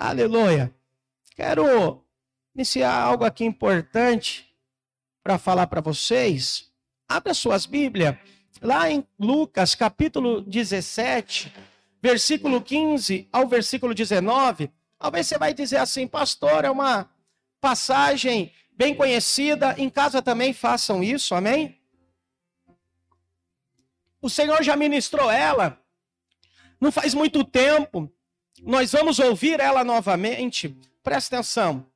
Aleluia. Quero iniciar algo aqui importante para falar para vocês. Abra suas Bíblias lá em Lucas capítulo 17, versículo 15 ao versículo 19. Talvez você vai dizer assim, pastor, é uma passagem bem conhecida. Em casa também façam isso, amém? O Senhor já ministrou ela. Não faz muito tempo. Nós vamos ouvir ela novamente. Presta atenção.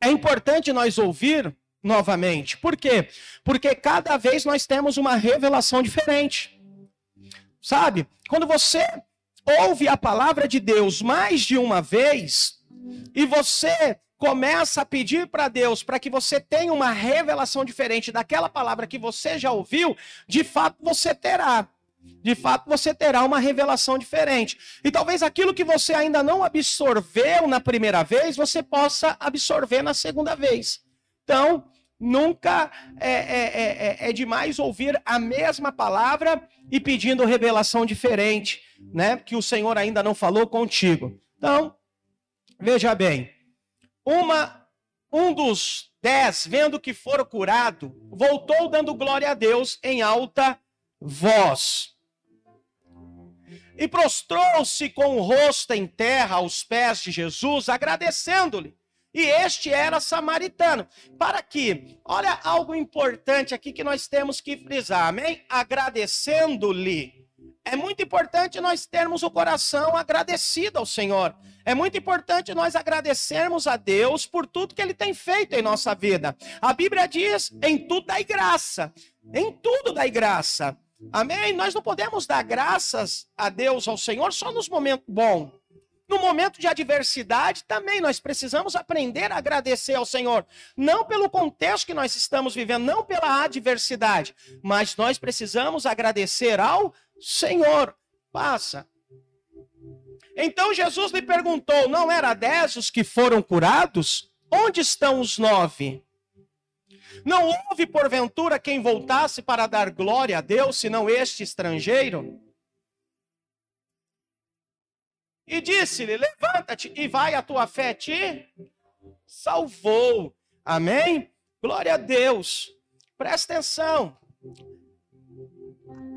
É importante nós ouvir novamente. Por quê? Porque cada vez nós temos uma revelação diferente. Sabe? Quando você ouve a palavra de Deus mais de uma vez e você começa a pedir para Deus para que você tenha uma revelação diferente daquela palavra que você já ouviu, de fato você terá. De fato você terá uma revelação diferente. E talvez aquilo que você ainda não absorveu na primeira vez, você possa absorver na segunda vez. Então, nunca é, é, é, é, é demais ouvir a mesma palavra e pedindo revelação diferente, né? Que o Senhor ainda não falou contigo. Então, veja bem uma, um dos dez, vendo que fora curado, voltou dando glória a Deus em alta voz. E prostrou-se com o rosto em terra aos pés de Jesus, agradecendo-lhe. E este era samaritano. Para que, olha algo importante aqui que nós temos que frisar, amém? Agradecendo-lhe. É muito importante nós termos o coração agradecido ao Senhor. É muito importante nós agradecermos a Deus por tudo que Ele tem feito em nossa vida. A Bíblia diz: em tudo dai graça. Em tudo dai graça. Amém? Nós não podemos dar graças a Deus, ao Senhor, só nos momentos bons. No momento de adversidade, também nós precisamos aprender a agradecer ao Senhor. Não pelo contexto que nós estamos vivendo, não pela adversidade, mas nós precisamos agradecer ao Senhor. Passa. Então Jesus lhe perguntou: Não era dez os que foram curados? Onde estão os nove? Não houve, porventura, quem voltasse para dar glória a Deus, senão este estrangeiro? E disse-lhe: Levanta-te e vai, a tua fé te salvou. Amém? Glória a Deus. Presta atenção.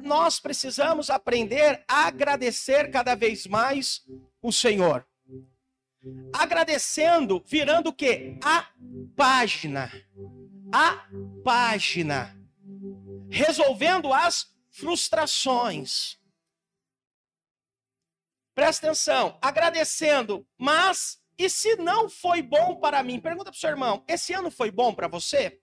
Nós precisamos aprender a agradecer cada vez mais o Senhor. Agradecendo, virando o quê? A página. A página. Resolvendo as frustrações. Presta atenção, agradecendo, mas e se não foi bom para mim? Pergunta para o seu irmão: esse ano foi bom para você?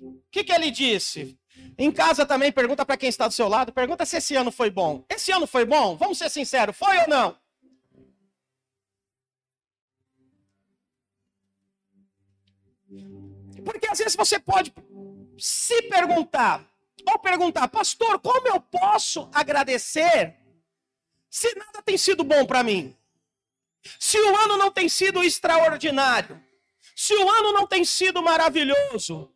O que, que ele disse? Em casa também pergunta para quem está do seu lado, pergunta se esse ano foi bom. Esse ano foi bom? Vamos ser sinceros, foi ou não? Porque às vezes você pode se perguntar, ou perguntar, pastor, como eu posso agradecer se nada tem sido bom para mim? Se o ano não tem sido extraordinário? Se o ano não tem sido maravilhoso?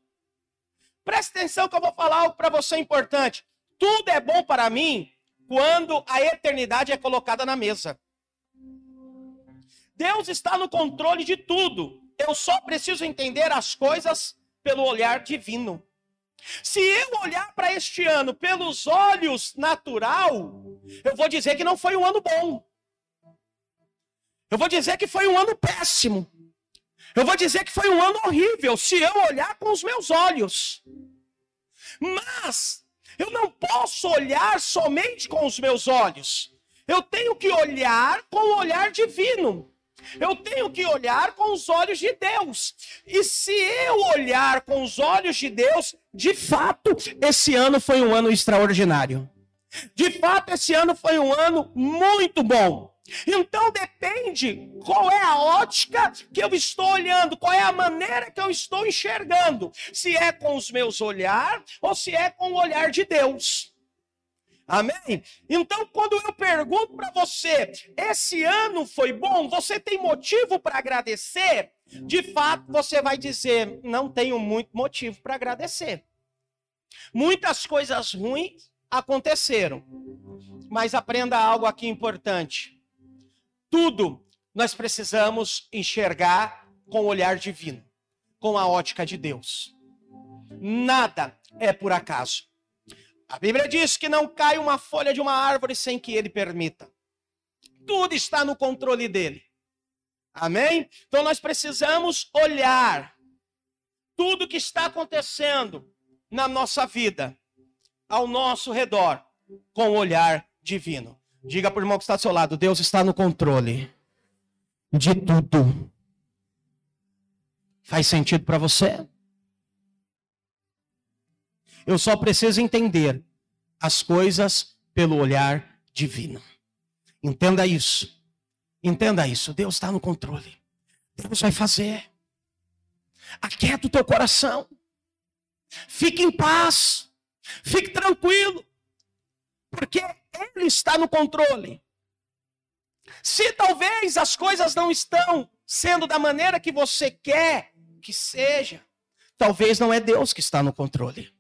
Presta atenção que eu vou falar algo para você importante. Tudo é bom para mim quando a eternidade é colocada na mesa. Deus está no controle de tudo. Eu só preciso entender as coisas pelo olhar divino. Se eu olhar para este ano pelos olhos natural, eu vou dizer que não foi um ano bom. Eu vou dizer que foi um ano péssimo. Eu vou dizer que foi um ano horrível se eu olhar com os meus olhos. Mas eu não posso olhar somente com os meus olhos. Eu tenho que olhar com o olhar divino. Eu tenho que olhar com os olhos de Deus. E se eu olhar com os olhos de Deus, de fato, esse ano foi um ano extraordinário. De fato, esse ano foi um ano muito bom. Então depende qual é a ótica que eu estou olhando, qual é a maneira que eu estou enxergando. Se é com os meus olhar ou se é com o olhar de Deus. Amém? Então, quando eu pergunto para você, esse ano foi bom? Você tem motivo para agradecer? De fato, você vai dizer: não tenho muito motivo para agradecer. Muitas coisas ruins aconteceram. Mas aprenda algo aqui importante. Tudo nós precisamos enxergar com o olhar divino, com a ótica de Deus. Nada é por acaso. A Bíblia diz que não cai uma folha de uma árvore sem que ele permita. Tudo está no controle dele. Amém? Então nós precisamos olhar tudo que está acontecendo na nossa vida, ao nosso redor, com o olhar divino. Diga para o irmão que está do seu lado: Deus está no controle de tudo. Faz sentido para você? Eu só preciso entender as coisas pelo olhar divino. Entenda isso. Entenda isso. Deus está no controle. Deus vai fazer. Aquieta o teu coração. Fique em paz. Fique tranquilo. Porque Ele está no controle. Se talvez as coisas não estão sendo da maneira que você quer que seja, talvez não é Deus que está no controle.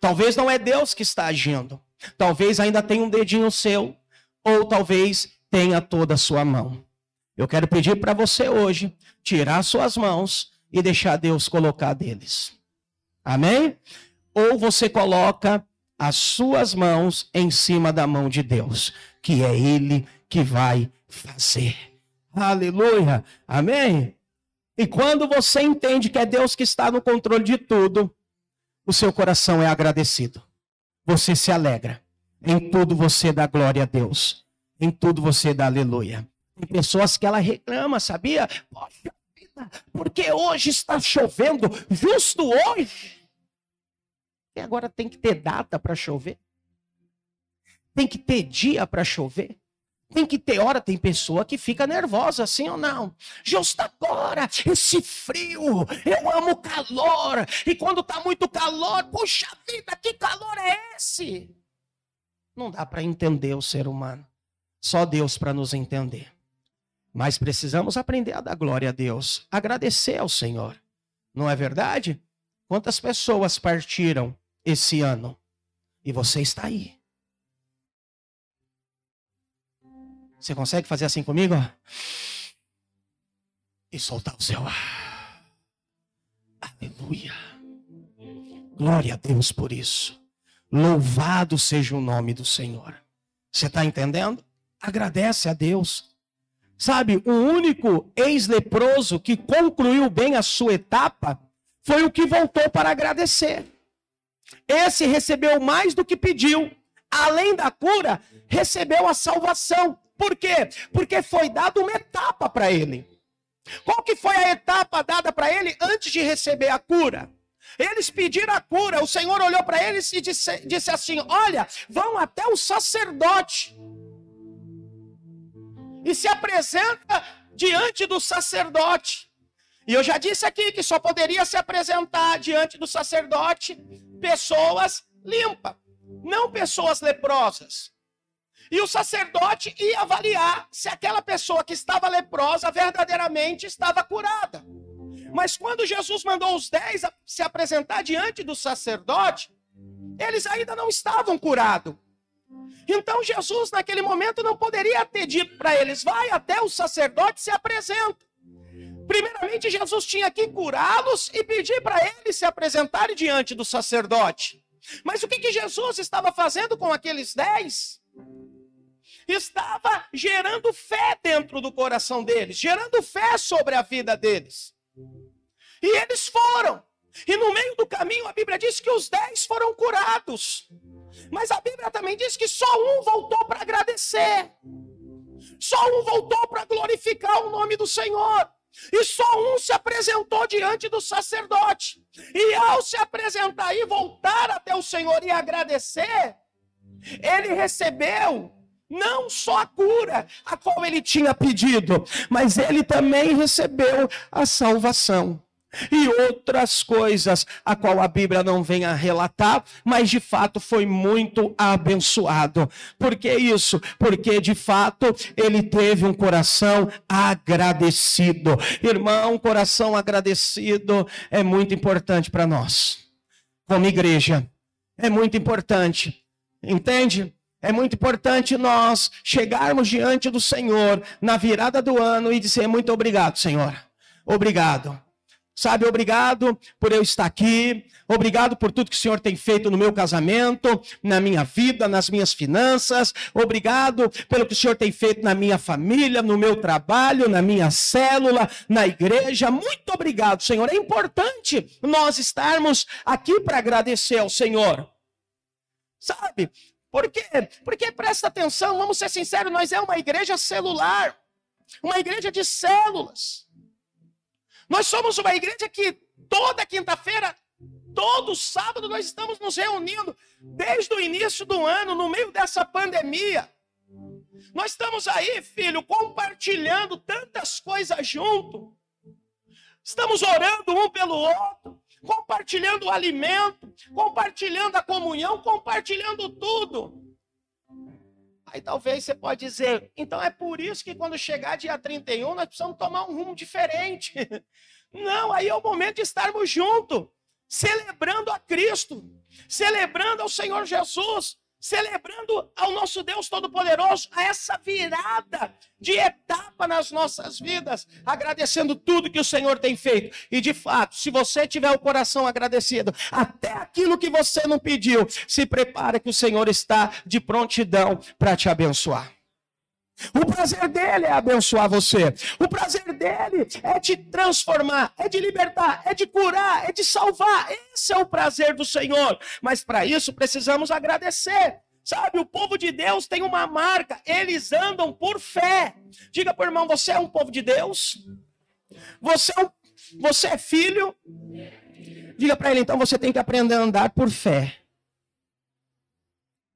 Talvez não é Deus que está agindo. Talvez ainda tenha um dedinho seu, ou talvez tenha toda a sua mão. Eu quero pedir para você hoje tirar suas mãos e deixar Deus colocar deles. Amém? Ou você coloca as suas mãos em cima da mão de Deus, que é Ele que vai fazer. Aleluia. Amém? E quando você entende que é Deus que está no controle de tudo, o seu coração é agradecido. Você se alegra. Em tudo você dá glória a Deus. Em tudo você dá aleluia. Tem pessoas que ela reclama, sabia? Poxa vida, porque hoje está chovendo, justo hoje. E agora tem que ter data para chover. Tem que ter dia para chover. Tem que ter hora, tem pessoa que fica nervosa, assim ou não. Justo agora, esse frio, eu amo calor. E quando tá muito calor, puxa vida, que calor é esse? Não dá para entender o ser humano. Só Deus para nos entender. Mas precisamos aprender a dar glória a Deus, agradecer ao Senhor. Não é verdade? Quantas pessoas partiram esse ano? E você está aí. Você consegue fazer assim comigo? E soltar o seu ar. Aleluia. Glória a Deus por isso. Louvado seja o nome do Senhor. Você está entendendo? Agradece a Deus. Sabe, o único ex-leproso que concluiu bem a sua etapa foi o que voltou para agradecer. Esse recebeu mais do que pediu. Além da cura, recebeu a salvação. Por quê? Porque foi dada uma etapa para ele. Qual que foi a etapa dada para ele antes de receber a cura? Eles pediram a cura, o Senhor olhou para eles e disse, disse assim: Olha, vão até o sacerdote e se apresenta diante do sacerdote. E eu já disse aqui que só poderia se apresentar diante do sacerdote pessoas limpas, não pessoas leprosas. E o sacerdote ia avaliar se aquela pessoa que estava leprosa verdadeiramente estava curada. Mas quando Jesus mandou os dez se apresentar diante do sacerdote, eles ainda não estavam curados. Então Jesus, naquele momento, não poderia ter dito para eles: vai até o sacerdote e se apresenta. Primeiramente, Jesus tinha que curá-los e pedir para eles se apresentarem diante do sacerdote. Mas o que, que Jesus estava fazendo com aqueles dez? Estava gerando fé dentro do coração deles, gerando fé sobre a vida deles. E eles foram. E no meio do caminho, a Bíblia diz que os dez foram curados. Mas a Bíblia também diz que só um voltou para agradecer. Só um voltou para glorificar o nome do Senhor. E só um se apresentou diante do sacerdote. E ao se apresentar e voltar até o Senhor e agradecer, ele recebeu não só a cura a qual ele tinha pedido, mas ele também recebeu a salvação. E outras coisas a qual a Bíblia não vem a relatar, mas de fato foi muito abençoado. Por que isso? Porque de fato ele teve um coração agradecido. Irmão, um coração agradecido é muito importante para nós, como igreja. É muito importante. Entende? É muito importante nós chegarmos diante do Senhor na virada do ano e dizer muito obrigado, Senhor. Obrigado. Sabe, obrigado por eu estar aqui. Obrigado por tudo que o Senhor tem feito no meu casamento, na minha vida, nas minhas finanças. Obrigado pelo que o Senhor tem feito na minha família, no meu trabalho, na minha célula, na igreja. Muito obrigado, Senhor. É importante nós estarmos aqui para agradecer ao Senhor. Sabe? Por quê? Porque presta atenção, vamos ser sinceros, nós é uma igreja celular, uma igreja de células. Nós somos uma igreja que toda quinta-feira, todo sábado, nós estamos nos reunindo, desde o início do ano, no meio dessa pandemia. Nós estamos aí, filho, compartilhando tantas coisas junto. Estamos orando um pelo outro compartilhando o alimento, compartilhando a comunhão, compartilhando tudo. Aí talvez você pode dizer, então é por isso que quando chegar dia 31 nós precisamos tomar um rumo diferente. Não, aí é o momento de estarmos juntos, celebrando a Cristo, celebrando ao Senhor Jesus, celebrando ao nosso Deus Todo-Poderoso, a essa virada de etapa nas nossas vidas, agradecendo tudo que o Senhor tem feito. E de fato, se você tiver o coração agradecido, até aquilo que você não pediu, se prepare que o Senhor está de prontidão para te abençoar. O prazer dele é abençoar você. O prazer dele é te transformar, é de libertar, é de curar, é de salvar. Esse é o prazer do Senhor. Mas para isso precisamos agradecer. Sabe, o povo de Deus tem uma marca, eles andam por fé. Diga para o irmão: você é um povo de Deus? Você é, um, você é filho? Diga para ele: então você tem que aprender a andar por fé.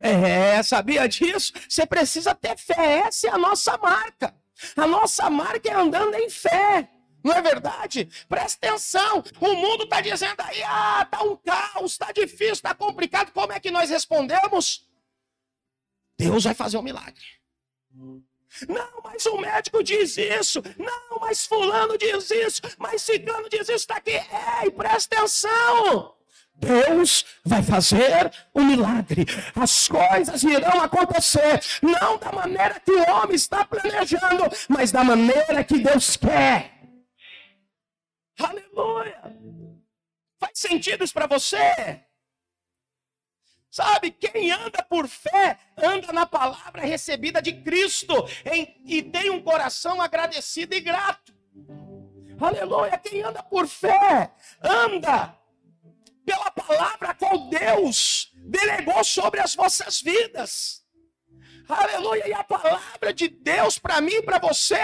É, sabia disso? Você precisa ter fé, essa é a nossa marca. A nossa marca é andando em fé. Não é verdade? Presta atenção. O mundo está dizendo aí, ah, tá um caos, está difícil, está complicado. Como é que nós respondemos? Deus vai fazer um milagre. Não, mas o médico diz isso. Não, mas fulano diz isso. Mas cigano diz isso. Está aqui. Ei, presta atenção. Deus vai fazer um milagre. As coisas irão acontecer, não da maneira que o homem está planejando, mas da maneira que Deus quer. Aleluia! Faz sentido isso para você? Sabe, quem anda por fé, anda na palavra recebida de Cristo em, e tem um coração agradecido e grato. Aleluia! Quem anda por fé, anda pela palavra qual Deus delegou sobre as vossas vidas. Aleluia. E a palavra de Deus para mim e para você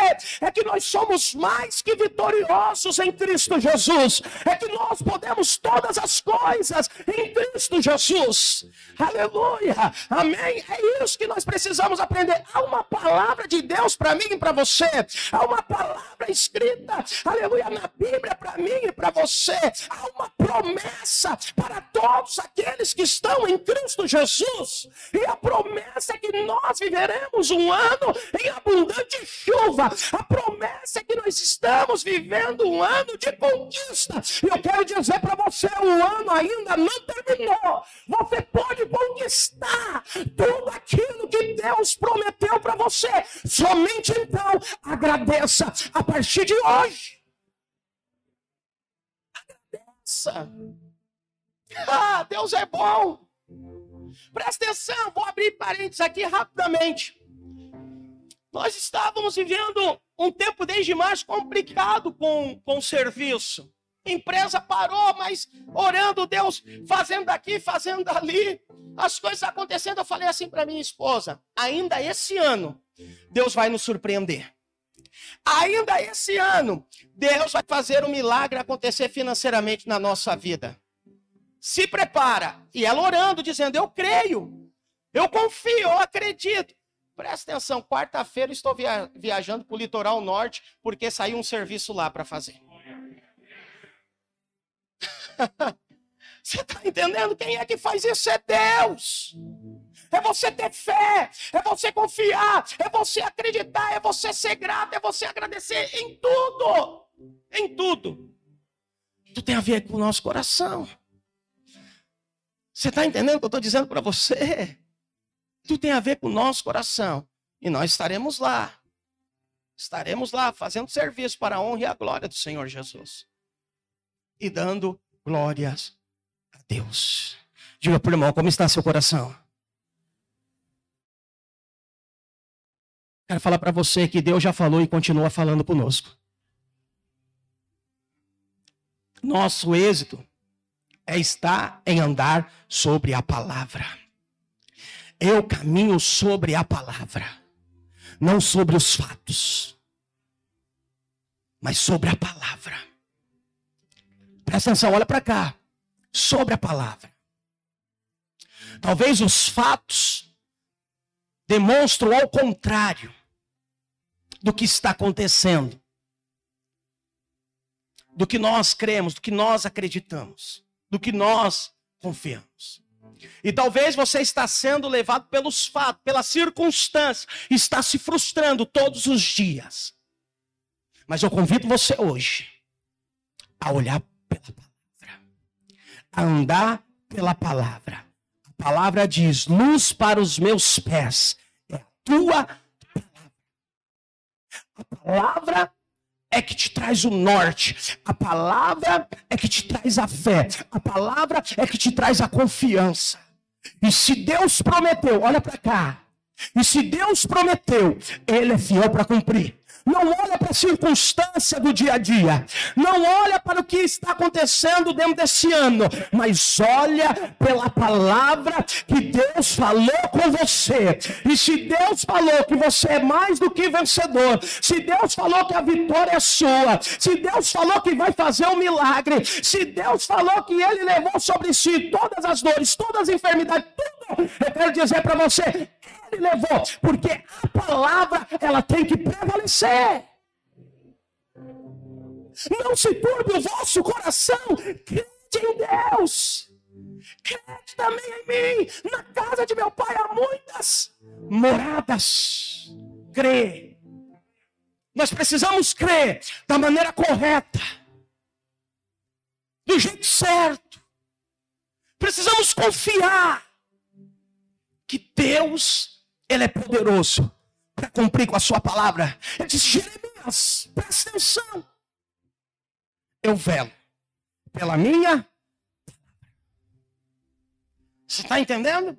é que nós somos mais que vitoriosos em Cristo Jesus. É que nós podemos todas as coisas em Cristo Jesus. Aleluia. Amém. É isso que nós precisamos aprender. Há uma palavra de Deus para mim e para você. Há uma palavra escrita, aleluia, na Bíblia para mim e para você. Há uma promessa para todos aqueles que estão em Cristo Jesus. E a promessa é que nós nós viveremos um ano em abundante chuva. A promessa é que nós estamos vivendo um ano de conquista. E eu quero dizer para você: o ano ainda não terminou. Você pode conquistar tudo aquilo que Deus prometeu para você. Somente então agradeça a partir de hoje. Agradeça. Ah, Deus é bom. Presta atenção, vou abrir parênteses aqui rapidamente. Nós estávamos vivendo um tempo desde março complicado com, com o serviço. empresa parou, mas orando Deus, fazendo aqui, fazendo ali, as coisas acontecendo. Eu falei assim para minha esposa: ainda esse ano, Deus vai nos surpreender. Ainda esse ano, Deus vai fazer um milagre acontecer financeiramente na nossa vida se prepara. E ela orando, dizendo: Eu creio, eu confio, eu acredito. Presta atenção, quarta-feira estou via viajando para o litoral norte, porque saiu um serviço lá para fazer. Você está entendendo? Quem é que faz isso? É Deus. É você ter fé, é você confiar, é você acreditar, é você ser grato, é você agradecer em tudo. Em tudo. Tudo tem a ver com o nosso coração. Você está entendendo o que eu estou dizendo para você? Tudo tem a ver com o nosso coração. E nós estaremos lá. Estaremos lá fazendo serviço para a honra e a glória do Senhor Jesus. E dando glórias a Deus. Diga para o irmão, como está seu coração? Quero falar para você que Deus já falou e continua falando conosco. Nosso êxito é estar em andar sobre a palavra. Eu caminho sobre a palavra, não sobre os fatos, mas sobre a palavra. Presta atenção, olha para cá. Sobre a palavra. Talvez os fatos demonstram ao contrário do que está acontecendo, do que nós cremos, do que nós acreditamos, do que nós confiamos. E talvez você está sendo levado pelos fatos, pelas circunstâncias, está se frustrando todos os dias. Mas eu convido você hoje a olhar pela palavra, a andar pela palavra. A palavra diz: luz para os meus pés é a tua palavra. A palavra é que te traz o norte. A palavra é que te traz a fé. A palavra é que te traz a confiança. E se Deus prometeu, olha para cá. E se Deus prometeu, Ele é fiel para cumprir. Não olha para a circunstância do dia a dia. Não olha para o que está acontecendo dentro desse ano. Mas olha pela palavra que Deus falou com você. E se Deus falou que você é mais do que vencedor. Se Deus falou que a vitória é sua. Se Deus falou que vai fazer um milagre. Se Deus falou que Ele levou sobre si todas as dores, todas as enfermidades, tudo. Eu quero dizer para você ele levou, porque a palavra ela tem que prevalecer. Não se turbe o vosso coração, crede em Deus. Crede também em mim. Na casa de meu pai há muitas moradas. Crê. Nós precisamos crer da maneira correta, do jeito certo. Precisamos confiar que Deus ele é poderoso para cumprir com a sua palavra. Ele disse: Jeremias, presta atenção. Eu velo pela minha. Você está entendendo?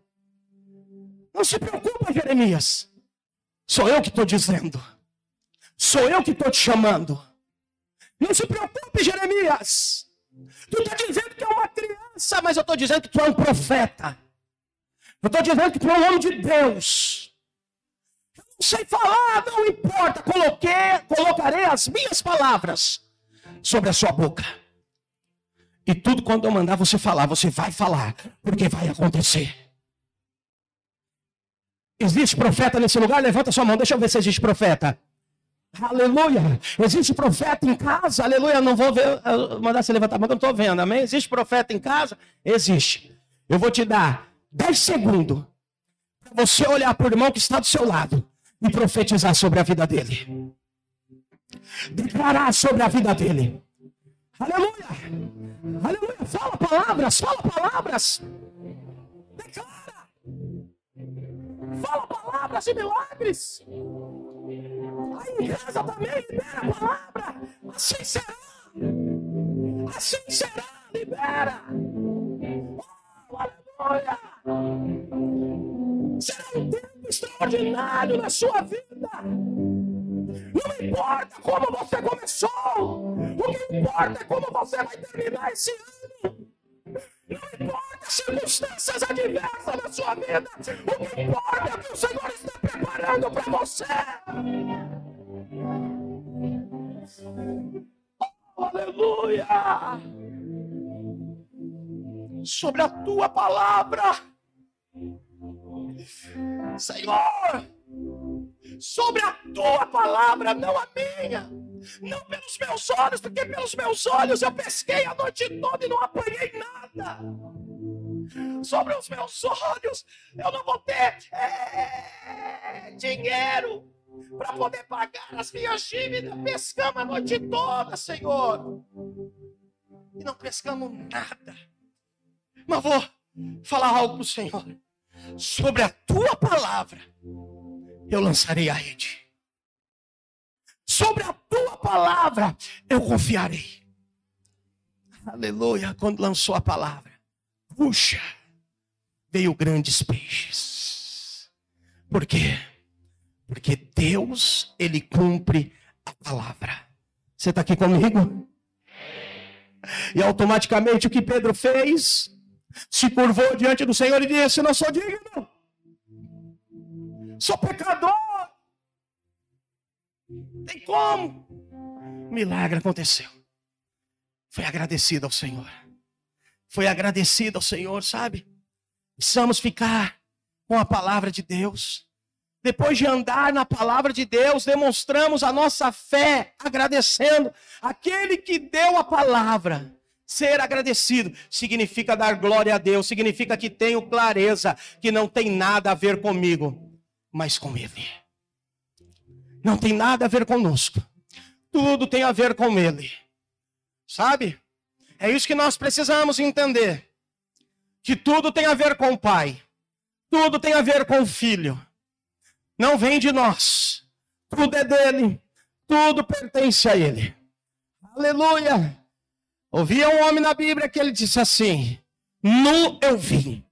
Não se preocupa, Jeremias. Sou eu que estou dizendo. Sou eu que estou te chamando. Não se preocupe, Jeremias. Tu está dizendo que é uma criança, mas eu estou dizendo que tu é um profeta. Eu estou dizendo que é um homem de Deus. Eu não sei falar, não importa. Coloquei, colocarei as minhas palavras sobre a sua boca. E tudo quando eu mandar você falar, você vai falar, porque vai acontecer. Existe profeta nesse lugar? Levanta sua mão, deixa eu ver se existe profeta. Aleluia. Existe profeta em casa? Aleluia. Não vou ver, mandar você levantar a mão, eu não estou vendo. Amém? Existe profeta em casa? Existe. Eu vou te dar 10 segundos para você olhar para o irmão que está do seu lado e profetizar sobre a vida dele. Declarar sobre a vida dele. Aleluia! Aleluia! Fala palavras, fala palavras. Declara. Fala palavras e milagres. Aí em casa também libera a palavra. Assim será. Assim será. Libera. Extraordinário na sua vida. Não importa como você começou, o que importa é como você vai terminar esse ano. Não importa as circunstâncias adversas na sua vida, o que importa é o que o Senhor está preparando para você. Oh, aleluia! Sobre a tua palavra Senhor, sobre a tua palavra, não a minha. Não pelos meus olhos, porque pelos meus olhos eu pesquei a noite toda e não apanhei nada. Sobre os meus olhos, eu não vou ter é, dinheiro para poder pagar as minhas dívidas. Pescamos a noite toda, Senhor. E não pescamos nada. Mas vou falar algo para o Senhor. Sobre a tua palavra eu lançarei a rede. Sobre a tua palavra eu confiarei. Aleluia. Quando lançou a palavra, puxa, veio grandes peixes. Por quê? Porque Deus, Ele cumpre a palavra. Você está aqui comigo? E automaticamente o que Pedro fez? Se curvou diante do Senhor e disse: Não sou digno, sou pecador. Tem como? milagre aconteceu. Foi agradecido ao Senhor. Foi agradecido ao Senhor, sabe? Precisamos ficar com a palavra de Deus. Depois de andar na palavra de Deus, demonstramos a nossa fé agradecendo aquele que deu a palavra. Ser agradecido significa dar glória a Deus, significa que tenho clareza que não tem nada a ver comigo, mas com Ele. Não tem nada a ver conosco, tudo tem a ver com Ele. Sabe? É isso que nós precisamos entender: que tudo tem a ver com o Pai, tudo tem a ver com o Filho não vem de nós. Tudo é dele. Tudo pertence a ele. Aleluia. Ouvia um homem na Bíblia que ele disse assim: Nu eu vim,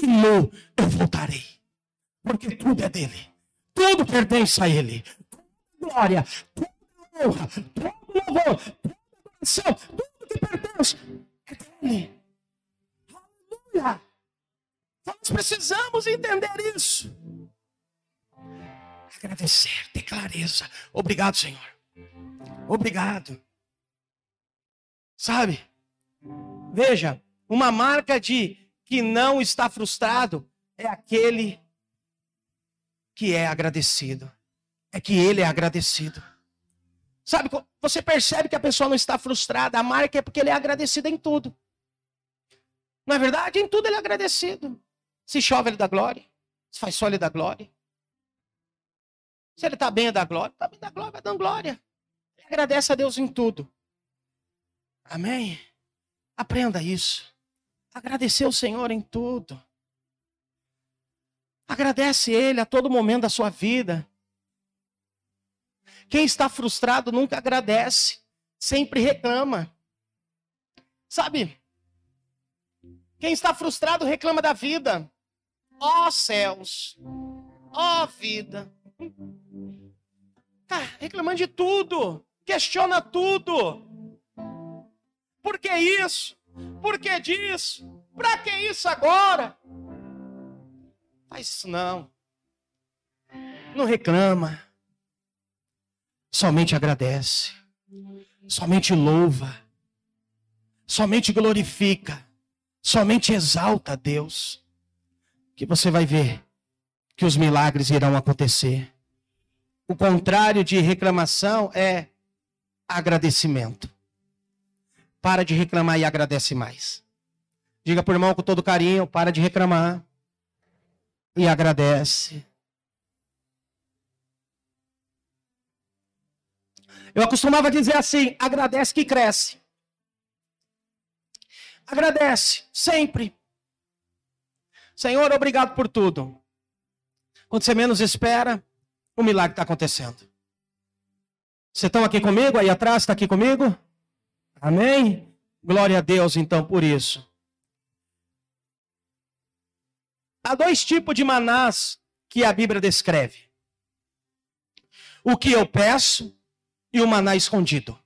e nu eu voltarei. Porque tudo é dele. Tudo pertence a ele. Glória, toda honra, todo louvor, toda adoração, tudo que pertence é dele. Aleluia. Nós precisamos entender isso agradecer, ter clareza. Obrigado, Senhor. Obrigado. Sabe? Veja, uma marca de que não está frustrado é aquele que é agradecido. É que ele é agradecido. Sabe, você percebe que a pessoa não está frustrada, a marca é porque ele é agradecido em tudo. Não é verdade? Em tudo ele é agradecido. Se chove, ele dá glória. Se faz sol, ele dá glória. Se ele está bem, é da glória. Está bem da glória, vai dando glória. Ele agradece a Deus em tudo. Amém? Aprenda isso. Agradecer o Senhor em tudo. Agradece Ele a todo momento da sua vida. Quem está frustrado nunca agradece, sempre reclama. Sabe? Quem está frustrado reclama da vida. Ó oh, céus, ó oh, vida. Tá reclamando de tudo. Questiona tudo. Por que isso? Por que disso? Para que isso agora? Faz isso não. Não reclama. Somente agradece. Somente louva. Somente glorifica. Somente exalta a Deus. Que você vai ver que os milagres irão acontecer. O contrário de reclamação é agradecimento. Para de reclamar e agradece mais. Diga por irmão com todo carinho, para de reclamar e agradece. Eu costumava dizer assim: agradece que cresce. Agradece, sempre. Senhor, obrigado por tudo. Quando você menos espera, o milagre está acontecendo. Vocês estão aqui comigo? Aí atrás, está aqui comigo? Amém? Glória a Deus, então, por isso. Há dois tipos de manás que a Bíblia descreve: o que eu peço e o maná escondido.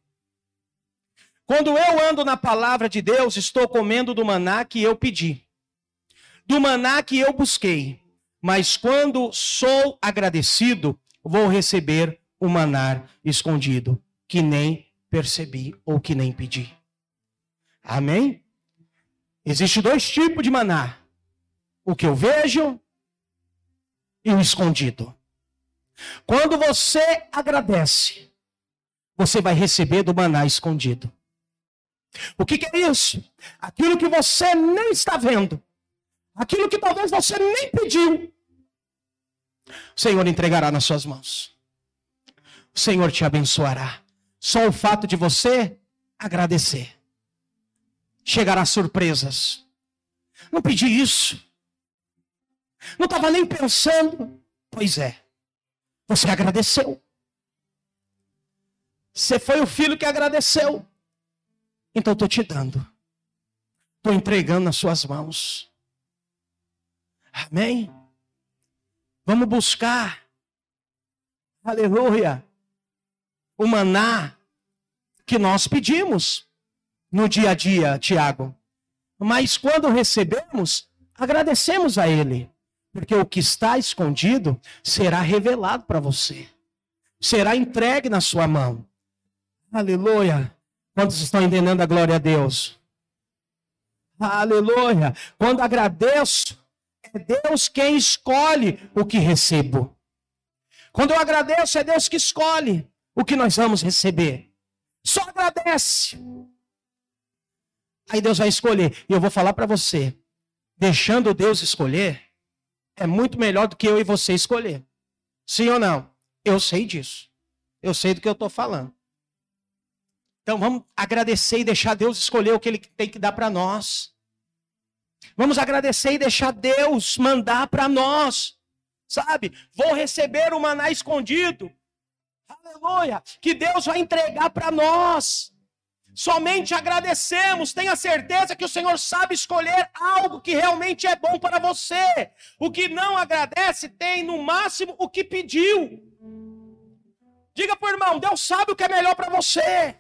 Quando eu ando na palavra de Deus, estou comendo do maná que eu pedi, do maná que eu busquei. Mas quando sou agradecido, vou receber o manar escondido, que nem percebi ou que nem pedi. Amém? Existem dois tipos de maná: o que eu vejo e o escondido. Quando você agradece, você vai receber do maná escondido. O que, que, é isso? Aquilo que você nem está vendo, aquilo que talvez você nem pediu, o Senhor entregará nas suas mãos. O Senhor te abençoará. Só o fato de você agradecer. Chegará surpresas. Não pedi isso. Não estava nem pensando. Pois é. Você agradeceu. Você foi o filho que agradeceu. Então estou te dando. Estou entregando nas suas mãos. Amém? Vamos buscar. Aleluia. O maná que nós pedimos no dia a dia, Tiago. Mas quando recebemos, agradecemos a Ele. Porque o que está escondido será revelado para você. Será entregue na sua mão. Aleluia. Quantos estão entendendo a glória a Deus? Aleluia. Quando agradeço, é Deus quem escolhe o que recebo. Quando eu agradeço, é Deus que escolhe o que nós vamos receber. Só agradece. Aí Deus vai escolher. E eu vou falar para você: deixando Deus escolher, é muito melhor do que eu e você escolher. Sim ou não? Eu sei disso. Eu sei do que eu estou falando. Então vamos agradecer e deixar Deus escolher o que Ele tem que dar para nós. Vamos agradecer e deixar Deus mandar para nós. Sabe? Vou receber o maná escondido. Aleluia! Que Deus vai entregar para nós. Somente agradecemos, tenha certeza que o Senhor sabe escolher algo que realmente é bom para você. O que não agradece tem no máximo o que pediu. Diga para o irmão, Deus sabe o que é melhor para você.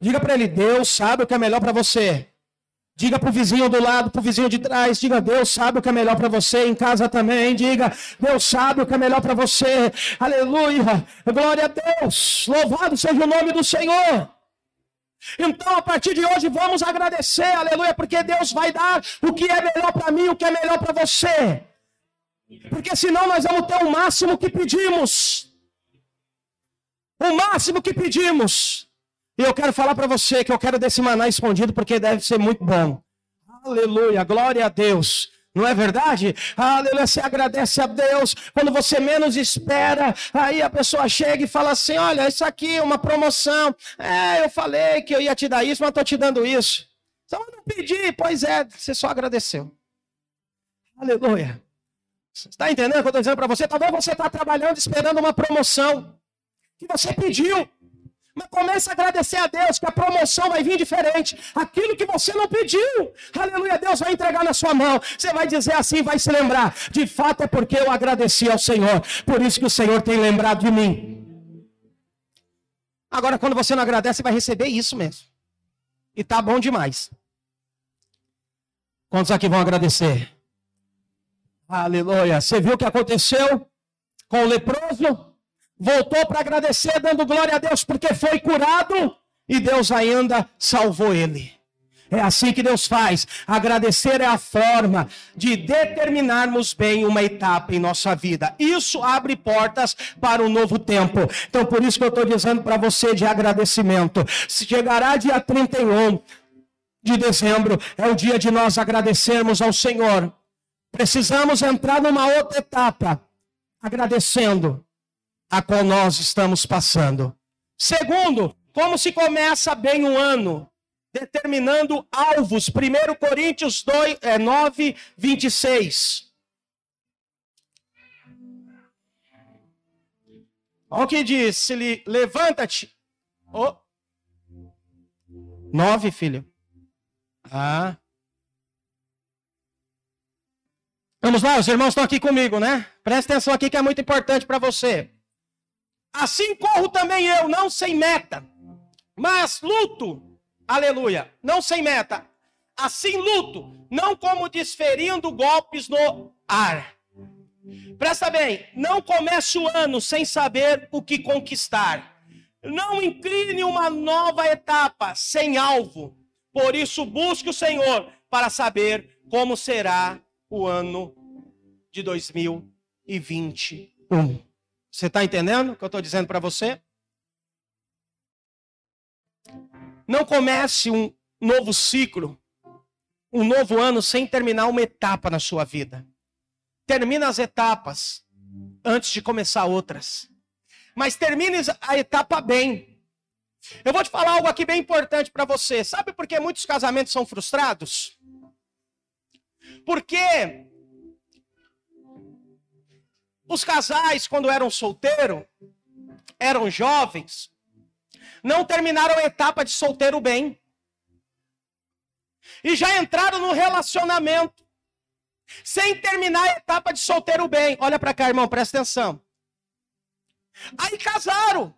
Diga para ele, Deus sabe o que é melhor para você. Diga para o vizinho do lado, para o vizinho de trás, diga, Deus sabe o que é melhor para você, em casa também, diga, Deus sabe o que é melhor para você, aleluia, glória a Deus, louvado seja o nome do Senhor. Então, a partir de hoje, vamos agradecer, aleluia, porque Deus vai dar o que é melhor para mim, o que é melhor para você. Porque senão nós vamos ter o máximo que pedimos. O máximo que pedimos. E eu quero falar para você que eu quero desse maná escondido porque deve ser muito bom. Aleluia, glória a Deus. Não é verdade? Aleluia, você agradece a Deus. Quando você menos espera, aí a pessoa chega e fala assim: Olha, isso aqui é uma promoção. É, eu falei que eu ia te dar isso, mas estou te dando isso. Só não pedi, pois é, você só agradeceu. Aleluia. Você está entendendo o que eu estou dizendo para você? Talvez você está trabalhando esperando uma promoção que você pediu. Mas comece a agradecer a Deus que a promoção vai vir diferente. Aquilo que você não pediu, aleluia, Deus vai entregar na sua mão. Você vai dizer assim, vai se lembrar. De fato é porque eu agradeci ao Senhor. Por isso que o Senhor tem lembrado de mim. Agora, quando você não agradece, vai receber isso mesmo. E tá bom demais. Quantos aqui vão agradecer? Aleluia. Você viu o que aconteceu com o leproso? Voltou para agradecer, dando glória a Deus, porque foi curado e Deus ainda salvou ele. É assim que Deus faz. Agradecer é a forma de determinarmos bem uma etapa em nossa vida. Isso abre portas para um novo tempo. Então, por isso que eu estou dizendo para você de agradecimento. Se chegará dia 31 de dezembro, é o dia de nós agradecermos ao Senhor. Precisamos entrar numa outra etapa, agradecendo a qual nós estamos passando. Segundo, como se começa bem o ano? Determinando alvos. 1 Coríntios 2, é, 9, 26. Olha o que diz: levanta-te. Oh. 9, filho. Ah. Vamos lá, os irmãos estão aqui comigo, né? Presta atenção aqui que é muito importante para você. Assim corro também eu, não sem meta, mas luto, aleluia, não sem meta. Assim luto, não como desferindo golpes no ar. Presta bem, não comece o ano sem saber o que conquistar. Não incline uma nova etapa sem alvo. Por isso, busque o Senhor para saber como será o ano de 2021. Você está entendendo o que eu estou dizendo para você? Não comece um novo ciclo, um novo ano sem terminar uma etapa na sua vida. Termina as etapas antes de começar outras. Mas termine a etapa bem. Eu vou te falar algo aqui bem importante para você. Sabe por que muitos casamentos são frustrados? Porque os casais, quando eram solteiros, eram jovens, não terminaram a etapa de solteiro bem. E já entraram no relacionamento, sem terminar a etapa de solteiro bem. Olha para cá, irmão, presta atenção. Aí casaram.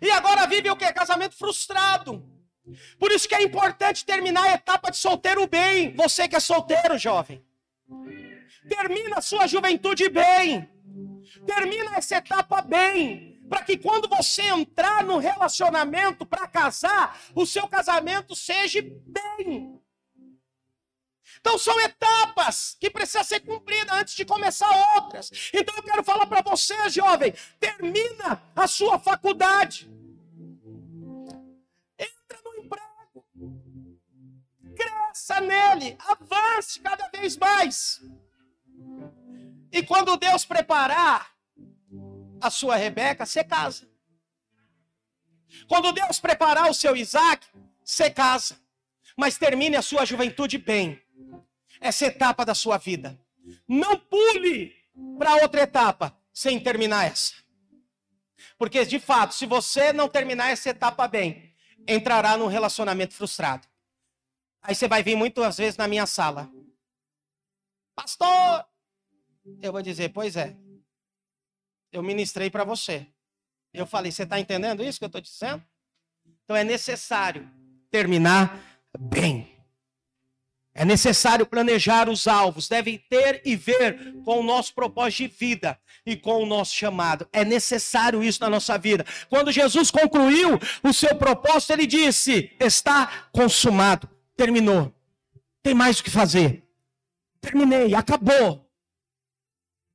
E agora vivem o quê? Casamento frustrado. Por isso que é importante terminar a etapa de solteiro bem. Você que é solteiro, jovem. Termina a sua juventude bem. Termina essa etapa bem. Para que quando você entrar no relacionamento para casar, o seu casamento seja bem. Então são etapas que precisam ser cumpridas antes de começar outras. Então eu quero falar para você, jovem, termina a sua faculdade. Entra no emprego. Cresça nele, avance cada vez mais. E quando Deus preparar a sua Rebeca, você casa. Quando Deus preparar o seu Isaac, você casa. Mas termine a sua juventude bem. Essa etapa da sua vida. Não pule para outra etapa sem terminar essa. Porque, de fato, se você não terminar essa etapa bem, entrará num relacionamento frustrado. Aí você vai vir muitas vezes na minha sala. Pastor, eu vou dizer, pois é. Eu ministrei para você. Eu falei, você está entendendo isso que eu estou dizendo? Então é necessário terminar bem. É necessário planejar os alvos, deve ter e ver com o nosso propósito de vida e com o nosso chamado. É necessário isso na nossa vida. Quando Jesus concluiu o seu propósito, ele disse: Está consumado, terminou. Tem mais o que fazer. Terminei, acabou.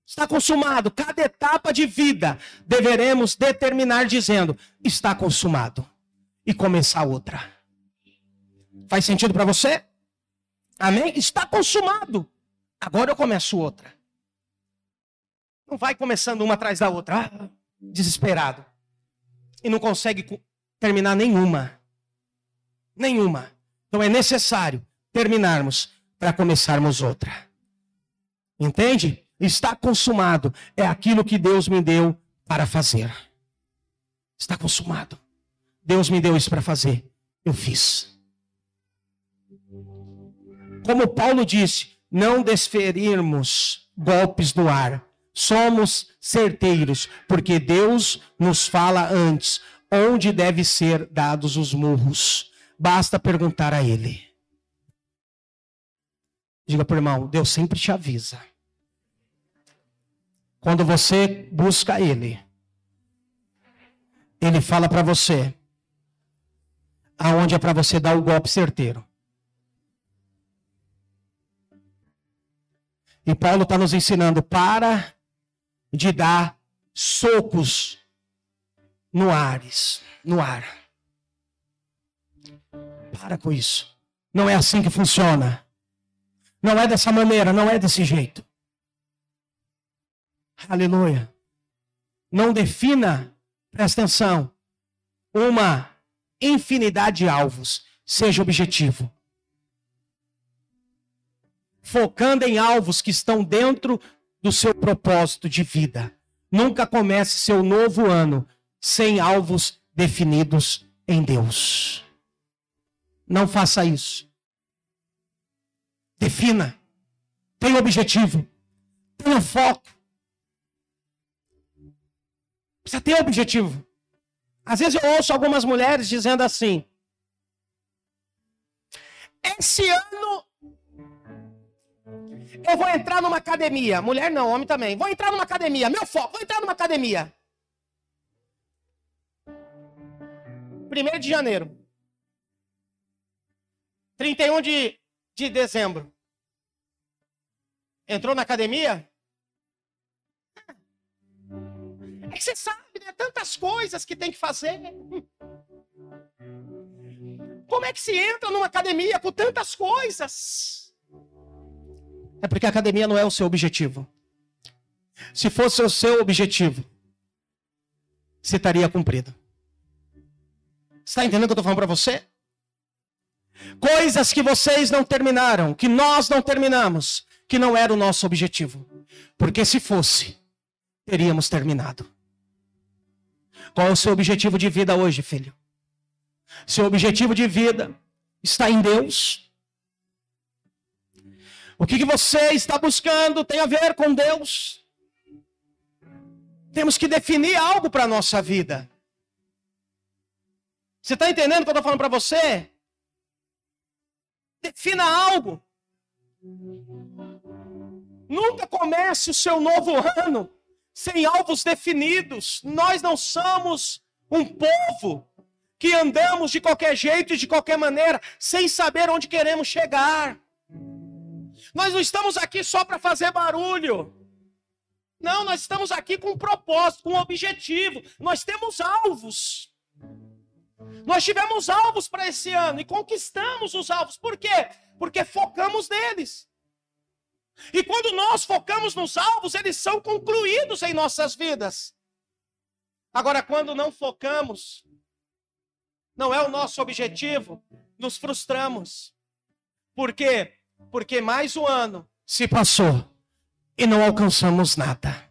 Está consumado. Cada etapa de vida deveremos determinar dizendo: está consumado. E começar outra. Faz sentido para você? Amém? Está consumado. Agora eu começo outra. Não vai começando uma atrás da outra, ah, desesperado. E não consegue terminar nenhuma. Nenhuma. Então é necessário terminarmos para começarmos outra. Entende? Está consumado. É aquilo que Deus me deu para fazer. Está consumado. Deus me deu isso para fazer. Eu fiz. Como Paulo disse, não desferirmos golpes no ar. Somos certeiros, porque Deus nos fala antes onde deve ser dados os murros. Basta perguntar a Ele. Diga para irmão, Deus sempre te avisa. Quando você busca Ele, Ele fala para você aonde é para você dar o golpe certeiro. E Paulo está nos ensinando para de dar socos no ares, no ar. Para com isso. Não é assim que funciona. Não é dessa maneira, não é desse jeito. Aleluia. Não defina, presta atenção, uma infinidade de alvos. Seja objetivo. Focando em alvos que estão dentro do seu propósito de vida. Nunca comece seu novo ano sem alvos definidos em Deus. Não faça isso. Defina. Tenha objetivo. Tenha foco. Precisa ter objetivo. Às vezes eu ouço algumas mulheres dizendo assim: esse ano eu vou entrar numa academia. Mulher não, homem também. Vou entrar numa academia. Meu foco, vou entrar numa academia. Primeiro de janeiro. 31 de, de dezembro. Entrou na academia? É que você sabe, né? Tantas coisas que tem que fazer. Como é que se entra numa academia com tantas coisas? É porque a academia não é o seu objetivo. Se fosse o seu objetivo, você estaria cumprido. Está entendendo o que eu estou falando para você? Coisas que vocês não terminaram, que nós não terminamos, que não era o nosso objetivo. Porque se fosse, teríamos terminado. Qual é o seu objetivo de vida hoje, filho? Seu objetivo de vida está em Deus? O que, que você está buscando tem a ver com Deus? Temos que definir algo para a nossa vida. Você está entendendo o que eu estou falando para você? Defina algo. Nunca comece o seu novo ano sem alvos definidos. Nós não somos um povo que andamos de qualquer jeito e de qualquer maneira, sem saber onde queremos chegar. Nós não estamos aqui só para fazer barulho. Não, nós estamos aqui com um propósito, com um objetivo. Nós temos alvos. Nós tivemos alvos para esse ano e conquistamos os alvos. Por quê? Porque focamos neles. E quando nós focamos nos alvos, eles são concluídos em nossas vidas. Agora, quando não focamos, não é o nosso objetivo, nos frustramos. Por quê? Porque mais um ano se passou e não alcançamos nada.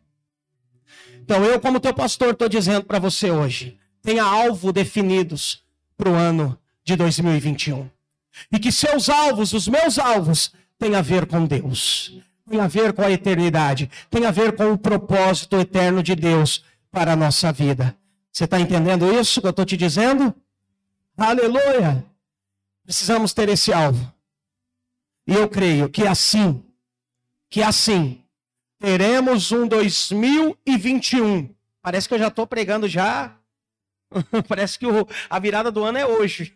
Então, eu, como teu pastor, estou dizendo para você hoje: tenha alvo definidos para o ano de 2021. E que seus alvos, os meus alvos, tem a ver com Deus, tem a ver com a eternidade, tem a ver com o propósito eterno de Deus para a nossa vida. Você está entendendo isso que eu estou te dizendo? Aleluia! Precisamos ter esse alvo. E eu creio que assim, que assim, teremos um 2021. Parece que eu já estou pregando já. Parece que o, a virada do ano é hoje.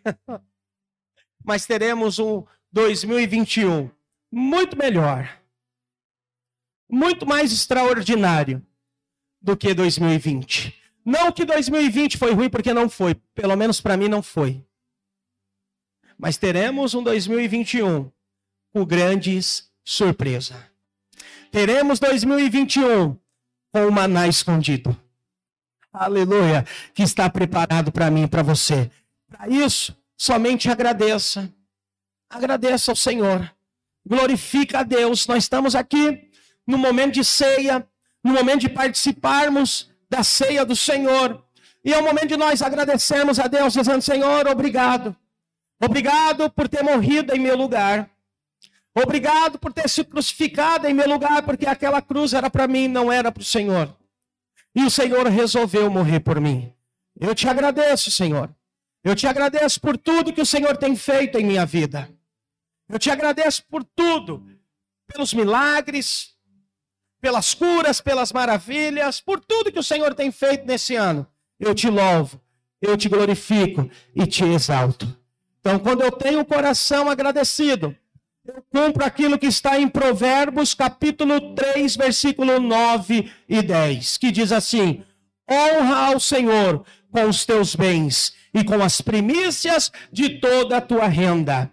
Mas teremos um 2021 muito melhor, muito mais extraordinário do que 2020. Não que 2020 foi ruim, porque não foi. Pelo menos para mim não foi. Mas teremos um 2021 com grandes surpresas. Teremos 2021 com o maná escondido. Aleluia, que está preparado para mim e para você. Para isso, somente agradeça. Agradeça ao Senhor glorifica a Deus. Nós estamos aqui no momento de ceia, no momento de participarmos da ceia do Senhor. E é o momento de nós agradecermos a Deus, dizendo: Senhor, obrigado. Obrigado por ter morrido em meu lugar. Obrigado por ter se crucificado em meu lugar, porque aquela cruz era para mim, não era para o Senhor. E o Senhor resolveu morrer por mim. Eu te agradeço, Senhor. Eu te agradeço por tudo que o Senhor tem feito em minha vida. Eu te agradeço por tudo, pelos milagres, pelas curas, pelas maravilhas, por tudo que o Senhor tem feito nesse ano. Eu te louvo, eu te glorifico e te exalto. Então, quando eu tenho o coração agradecido, eu cumpro aquilo que está em Provérbios, capítulo 3, versículo 9 e 10, que diz assim: Honra ao Senhor com os teus bens e com as primícias de toda a tua renda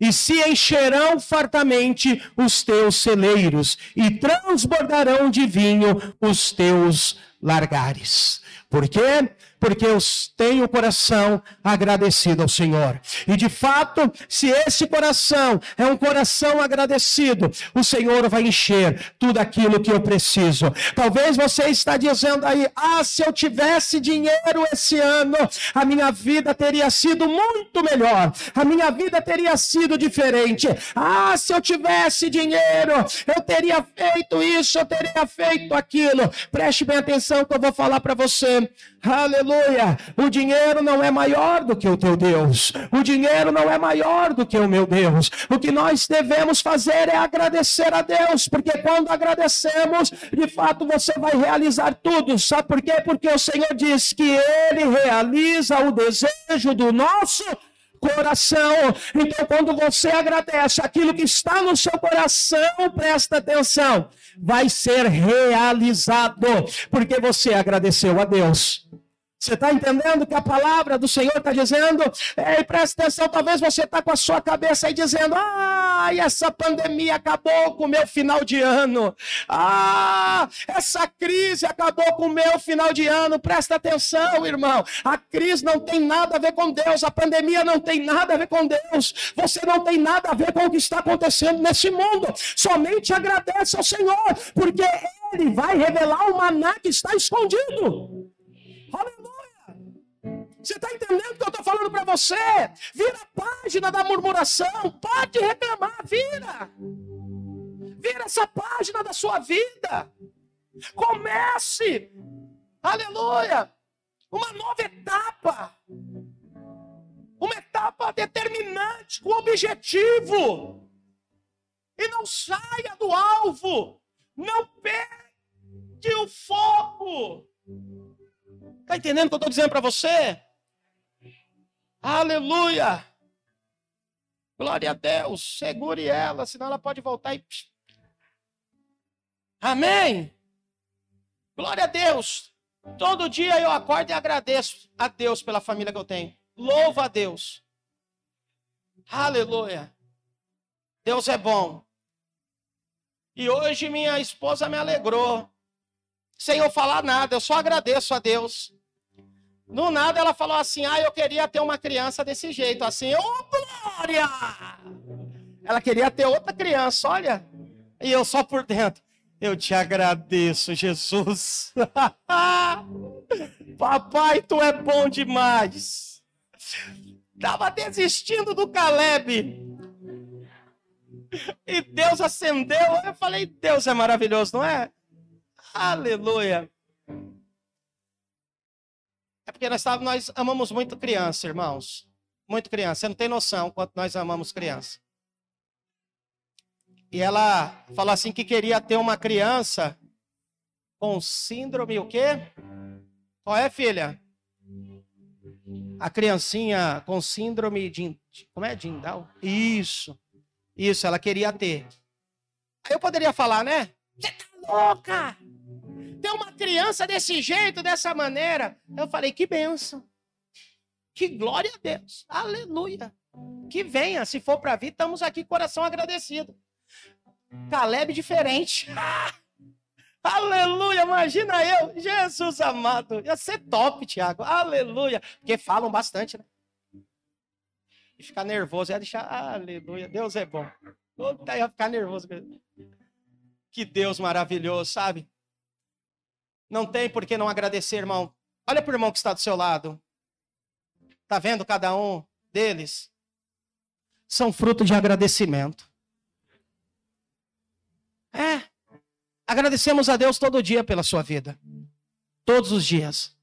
e se encherão fartamente os teus celeiros, e transbordarão de vinho os teus largares. Por quê? Porque eu tenho o coração agradecido ao Senhor. E de fato, se esse coração é um coração agradecido, o Senhor vai encher tudo aquilo que eu preciso. Talvez você está dizendo aí: "Ah, se eu tivesse dinheiro esse ano, a minha vida teria sido muito melhor. A minha vida teria sido diferente. Ah, se eu tivesse dinheiro, eu teria feito isso, eu teria feito aquilo." Preste bem atenção que eu vou falar para você. Aleluia! O dinheiro não é maior do que o teu Deus. O dinheiro não é maior do que o meu Deus. O que nós devemos fazer é agradecer a Deus, porque quando agradecemos, de fato você vai realizar tudo. Sabe por quê? Porque o Senhor diz que Ele realiza o desejo do nosso coração. Então, quando você agradece aquilo que está no seu coração, presta atenção, vai ser realizado, porque você agradeceu a Deus. Você está entendendo que a palavra do Senhor está dizendo? Ei, presta atenção, talvez você está com a sua cabeça aí dizendo: Ah, essa pandemia acabou com o meu final de ano. Ah, essa crise acabou com o meu final de ano. Presta atenção, irmão. A crise não tem nada a ver com Deus. A pandemia não tem nada a ver com Deus. Você não tem nada a ver com o que está acontecendo nesse mundo. Somente agradece ao Senhor, porque Ele vai revelar o maná que está escondido. Você está entendendo o que eu estou falando para você? Vira a página da murmuração. Pode reclamar, vira. Vira essa página da sua vida. Comece. Aleluia. Uma nova etapa. Uma etapa determinante, com objetivo. E não saia do alvo. Não perde o foco. Está entendendo o que eu estou dizendo para você? Aleluia! Glória a Deus. Segure ela, senão ela pode voltar e. Amém? Glória a Deus. Todo dia eu acordo e agradeço a Deus pela família que eu tenho. Louva a Deus. Aleluia. Deus é bom. E hoje minha esposa me alegrou. Sem eu falar nada, eu só agradeço a Deus. No nada ela falou assim: Ah, eu queria ter uma criança desse jeito, assim, ô oh, glória! Ela queria ter outra criança, olha. E eu só por dentro. Eu te agradeço, Jesus. Papai, tu é bom demais. Estava desistindo do Caleb. E Deus acendeu. Eu falei, Deus é maravilhoso, não é? Aleluia. É porque nós, nós amamos muito criança, irmãos. Muito criança. Você não tem noção quanto nós amamos criança. E ela falou assim que queria ter uma criança com síndrome o quê? Qual é, filha? A criancinha com síndrome de como é Dindal? Isso. Isso, ela queria ter. Aí eu poderia falar, né? Você tá louca? Ter uma criança desse jeito, dessa maneira. Eu falei, que benção. Que glória a Deus. Aleluia. Que venha, se for para vir, estamos aqui coração agradecido. Caleb diferente. aleluia, imagina eu, Jesus amado. Ia ser top, Tiago. Aleluia. Porque falam bastante, né? E ficar nervoso, ia deixar, aleluia, Deus é bom. Ia ficar nervoso. Que Deus maravilhoso, sabe? Não tem por que não agradecer, irmão. Olha para o irmão que está do seu lado. Tá vendo cada um deles? São fruto de agradecimento. É. Agradecemos a Deus todo dia pela sua vida. Todos os dias.